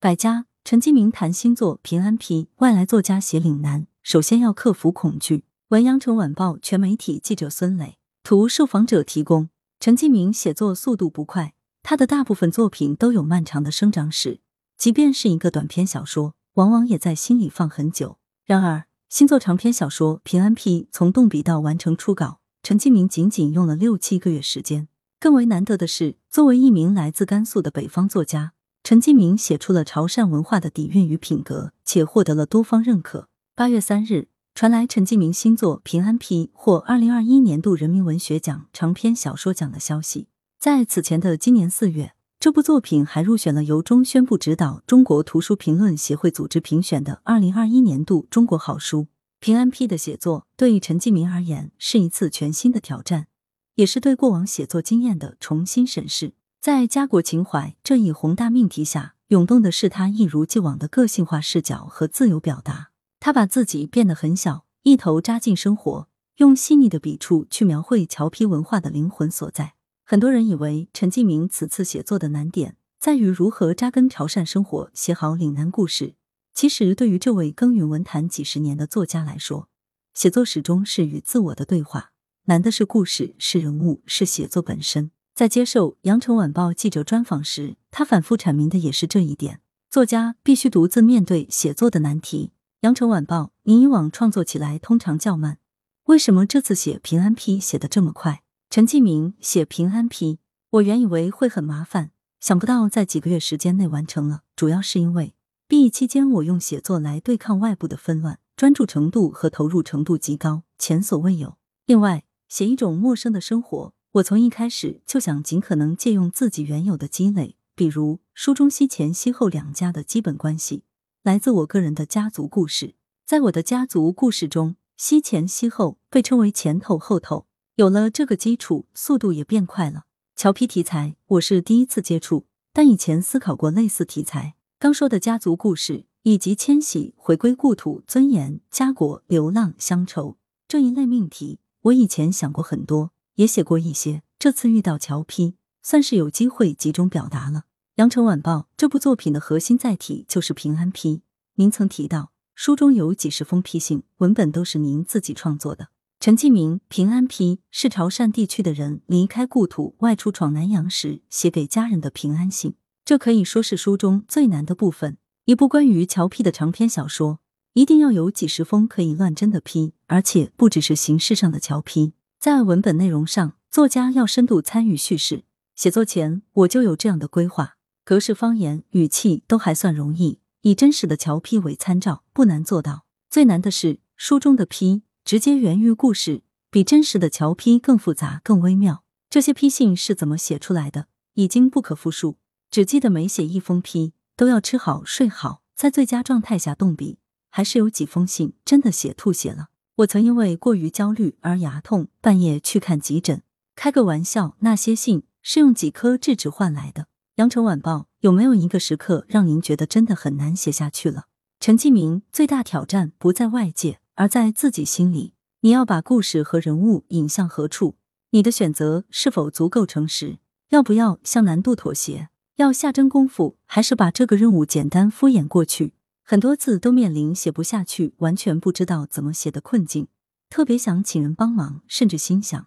百家陈继明谈星座平安批，外来作家写岭南，首先要克服恐惧。文阳城晚报全媒体记者孙磊，图受访者提供。陈继明写作速度不快，他的大部分作品都有漫长的生长史，即便是一个短篇小说，往往也在心里放很久。然而，新作长篇小说《平安批》从动笔到完成初稿，陈继明仅仅用了六七个月时间。更为难得的是，作为一名来自甘肃的北方作家。陈继明写出了潮汕文化的底蕴与品格，且获得了多方认可。八月三日，传来陈继明新作《平安批》获二零二一年度人民文学奖长篇小说奖的消息。在此前的今年四月，这部作品还入选了由中宣部指导、中国图书评论协会组织评选的二零二一年度中国好书。《平安批》的写作对陈继明而言是一次全新的挑战，也是对过往写作经验的重新审视。在家国情怀这一宏大命题下，涌动的是他一如既往的个性化视角和自由表达。他把自己变得很小，一头扎进生活，用细腻的笔触去描绘侨批文化的灵魂所在。很多人以为陈继明此次写作的难点在于如何扎根潮汕生活，写好岭南故事。其实，对于这位耕耘文坛几十年的作家来说，写作始终是与自我的对话。难的是故事，是人物，是写作本身。在接受《羊城晚报》记者专访时，他反复阐明的也是这一点：作家必须独自面对写作的难题。《羊城晚报》，您以往创作起来通常较慢，为什么这次写《平安批》写得这么快？陈继明写《平安批》，我原以为会很麻烦，想不到在几个月时间内完成了。主要是因为毕业期间，我用写作来对抗外部的纷乱，专注程度和投入程度极高，前所未有。另外，写一种陌生的生活。我从一开始就想尽可能借用自己原有的积累，比如书中西前西后两家的基本关系，来自我个人的家族故事。在我的家族故事中，西前西后被称为前头后头。有了这个基础，速度也变快了。侨批题材我是第一次接触，但以前思考过类似题材。刚说的家族故事以及迁徙、回归故土、尊严、家国、流浪、乡愁这一类命题，我以前想过很多。也写过一些，这次遇到乔批，算是有机会集中表达了。羊城晚报这部作品的核心载体就是平安批。您曾提到书中有几十封批信，文本都是您自己创作的。陈继明平安批是潮汕地区的人离开故土外出闯南洋时写给家人的平安信，这可以说是书中最难的部分。一部关于侨批的长篇小说，一定要有几十封可以乱真的批，而且不只是形式上的侨批。在文本内容上，作家要深度参与叙事。写作前我就有这样的规划，格式、方言、语气都还算容易，以真实的侨批为参照，不难做到。最难的是书中的批直接源于故事，比真实的侨批更复杂、更微妙。这些批信是怎么写出来的，已经不可复述。只记得每写一封批，都要吃好睡好，在最佳状态下动笔。还是有几封信真的写吐血了。我曾因为过于焦虑而牙痛，半夜去看急诊。开个玩笑，那些信是用几颗智齿换来的。羊城晚报有没有一个时刻让您觉得真的很难写下去了？陈继明最大挑战不在外界，而在自己心里。你要把故事和人物引向何处？你的选择是否足够诚实？要不要向难度妥协？要下真功夫，还是把这个任务简单敷衍过去？很多字都面临写不下去、完全不知道怎么写的困境，特别想请人帮忙，甚至心想，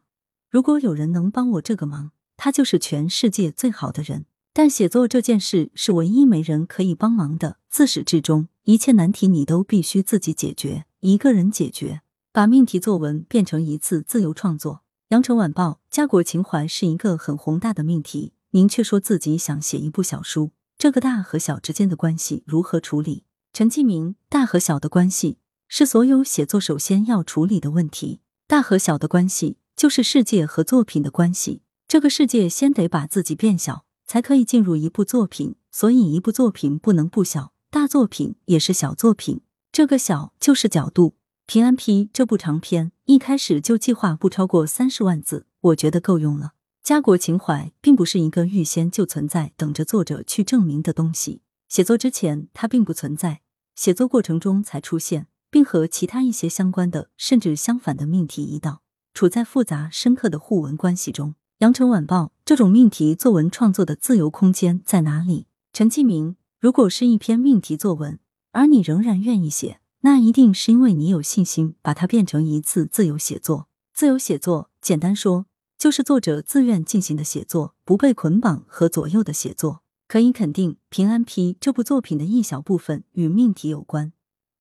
如果有人能帮我这个忙，他就是全世界最好的人。但写作这件事是唯一没人可以帮忙的，自始至终，一切难题你都必须自己解决，一个人解决。把命题作文变成一次自由创作，《羊城晚报》家国情怀是一个很宏大的命题，您却说自己想写一部小书，这个大和小之间的关系如何处理？陈继明，大和小的关系是所有写作首先要处理的问题。大和小的关系就是世界和作品的关系。这个世界先得把自己变小，才可以进入一部作品。所以，一部作品不能不小，大作品也是小作品。这个小就是角度。平安批这部长篇一开始就计划不超过三十万字，我觉得够用了。家国情怀并不是一个预先就存在、等着作者去证明的东西。写作之前，它并不存在；写作过程中才出现，并和其他一些相关的甚至相反的命题一道，处在复杂深刻的互文关系中。羊城晚报这种命题作文创作的自由空间在哪里？陈继明如果是一篇命题作文，而你仍然愿意写，那一定是因为你有信心把它变成一次自由写作。自由写作，简单说，就是作者自愿进行的写作，不被捆绑和左右的写作。可以肯定，《平安批》这部作品的一小部分与命题有关，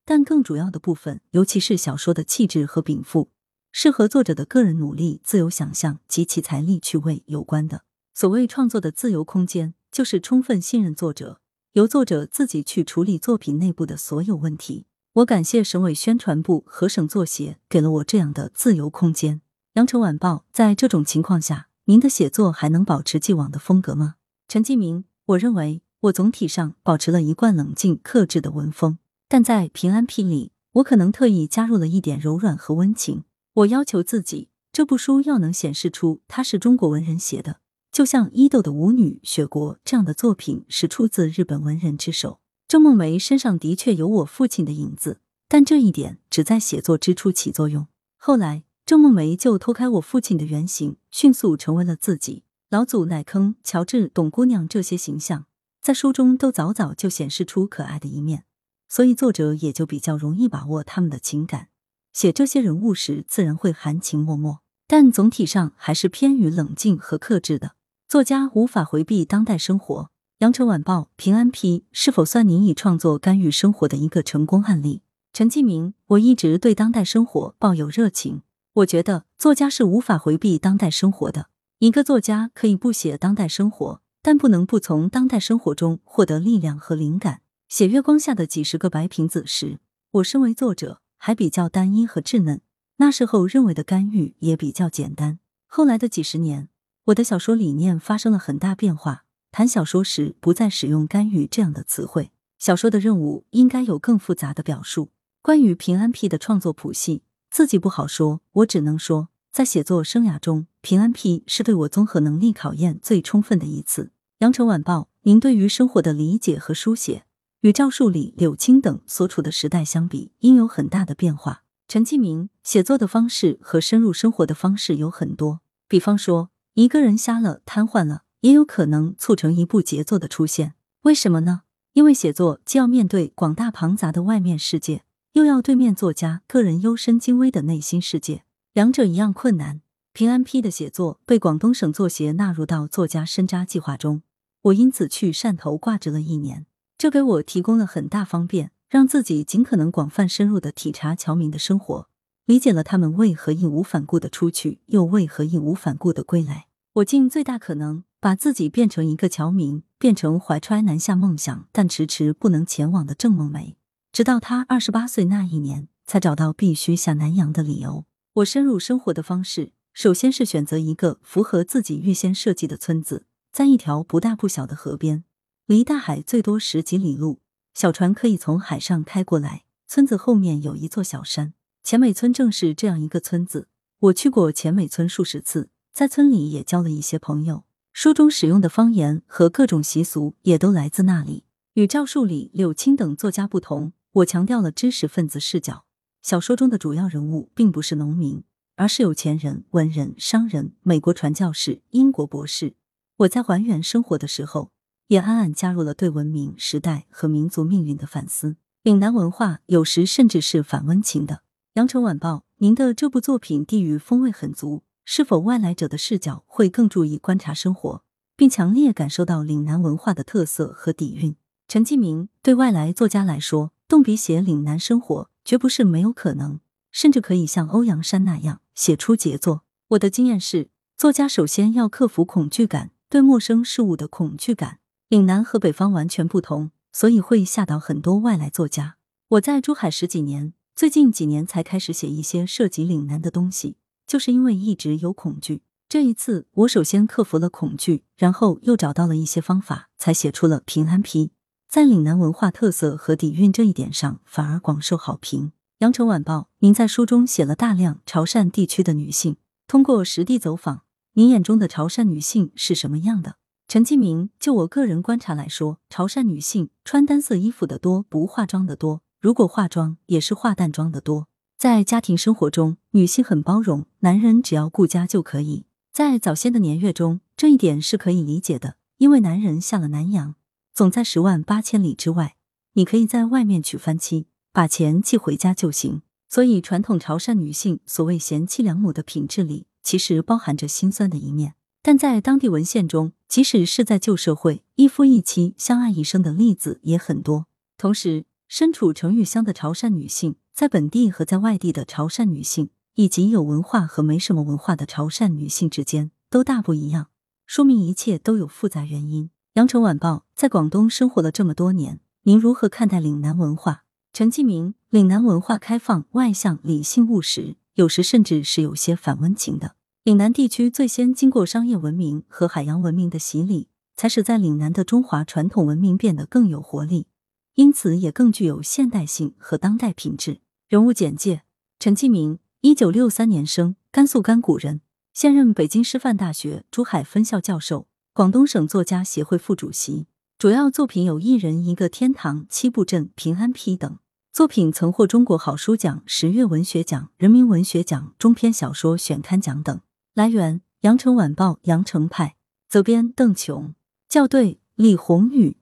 但更主要的部分，尤其是小说的气质和禀赋。是和作者的个人努力、自由想象及其财力趣味有关的。所谓创作的自由空间，就是充分信任作者，由作者自己去处理作品内部的所有问题。我感谢省委宣传部和省作协给了我这样的自由空间。羊城晚报，在这种情况下，您的写作还能保持既往的风格吗？陈继明，我认为我总体上保持了一贯冷静克制的文风，但在《平安批》里，我可能特意加入了一点柔软和温情。我要求自己，这部书要能显示出它是中国文人写的，就像伊豆的舞女、雪国这样的作品是出自日本文人之手。郑梦梅身上的确有我父亲的影子，但这一点只在写作之初起作用。后来，郑梦梅就脱开我父亲的原型，迅速成为了自己。老祖奶坑、乔治、董姑娘这些形象，在书中都早早就显示出可爱的一面，所以作者也就比较容易把握他们的情感。写这些人物时，自然会含情脉脉，但总体上还是偏于冷静和克制的。作家无法回避当代生活。羊城晚报平安批是否算您以创作干预生活的一个成功案例？陈继明，我一直对当代生活抱有热情。我觉得作家是无法回避当代生活的。一个作家可以不写当代生活，但不能不从当代生活中获得力量和灵感。写月光下的几十个白瓶子时，我身为作者。还比较单一和稚嫩，那时候认为的干预也比较简单。后来的几十年，我的小说理念发生了很大变化。谈小说时，不再使用干预这样的词汇。小说的任务应该有更复杂的表述。关于平安批的创作谱系，自己不好说，我只能说，在写作生涯中，平安批是对我综合能力考验最充分的一次。羊城晚报，您对于生活的理解和书写。与赵树理、柳青等所处的时代相比，应有很大的变化。陈继明写作的方式和深入生活的方式有很多，比方说，一个人瞎了、瘫痪了，也有可能促成一部杰作的出现。为什么呢？因为写作既要面对广大庞杂的外面世界，又要对面作家个人幽深精微的内心世界，两者一样困难。平安批的写作被广东省作协纳入到作家深扎计划中，我因此去汕头挂职了一年。这给我提供了很大方便，让自己尽可能广泛深入的体察侨民的生活，理解了他们为何义无反顾的出去，又为何义无反顾的归来。我尽最大可能把自己变成一个侨民，变成怀揣南下梦想但迟迟不能前往的郑梦梅。直到他二十八岁那一年，才找到必须下南洋的理由。我深入生活的方式，首先是选择一个符合自己预先设计的村子，在一条不大不小的河边。离大海最多十几里路，小船可以从海上开过来。村子后面有一座小山，钱美村正是这样一个村子。我去过钱美村数十次，在村里也交了一些朋友。书中使用的方言和各种习俗也都来自那里。与赵树理、柳青等作家不同，我强调了知识分子视角。小说中的主要人物并不是农民，而是有钱人、文人、商人、美国传教士、英国博士。我在还原生活的时候。也暗暗加入了对文明、时代和民族命运的反思。岭南文化有时甚至是反温情的。羊城晚报，您的这部作品地域风味很足，是否外来者的视角会更注意观察生活，并强烈感受到岭南文化的特色和底蕴？陈继明，对外来作家来说，动笔写岭南生活绝不是没有可能，甚至可以像欧阳山那样写出杰作。我的经验是，作家首先要克服恐惧感，对陌生事物的恐惧感。岭南和北方完全不同，所以会吓倒很多外来作家。我在珠海十几年，最近几年才开始写一些涉及岭南的东西，就是因为一直有恐惧。这一次，我首先克服了恐惧，然后又找到了一些方法，才写出了《平安批》。在岭南文化特色和底蕴这一点上，反而广受好评。羊城晚报，您在书中写了大量潮汕地区的女性，通过实地走访，您眼中的潮汕女性是什么样的？陈继明，就我个人观察来说，潮汕女性穿单色衣服的多，不化妆的多。如果化妆，也是化淡妆的多。在家庭生活中，女性很包容，男人只要顾家就可以。在早先的年月中，这一点是可以理解的，因为男人下了南洋，总在十万八千里之外。你可以在外面娶番妻，把钱寄回家就行。所以，传统潮汕女性所谓贤妻良母的品质里，其实包含着心酸的一面。但在当地文献中，即使是在旧社会，一夫一妻相爱一生的例子也很多。同时，身处成语乡的潮汕女性，在本地和在外地的潮汕女性，以及有文化和没什么文化的潮汕女性之间，都大不一样。说明一切都有复杂原因。羊城晚报在广东生活了这么多年。您如何看待岭南文化？陈继明，岭南文化开放、外向、理性、务实，有时甚至是有些反温情的。岭南地区最先经过商业文明和海洋文明的洗礼，才使在岭南的中华传统文明变得更有活力，因此也更具有现代性和当代品质。人物简介：陈继明，一九六三年生，甘肃甘谷人，现任北京师范大学珠海分校教授，广东省作家协会副主席。主要作品有《一人一个天堂》《七步镇》《平安批》等作品，曾获中国好书奖、十月文学奖、人民文学奖中篇小说选刊奖等。来源：羊城晚报·羊城派，责编：邓琼，校对：李红宇。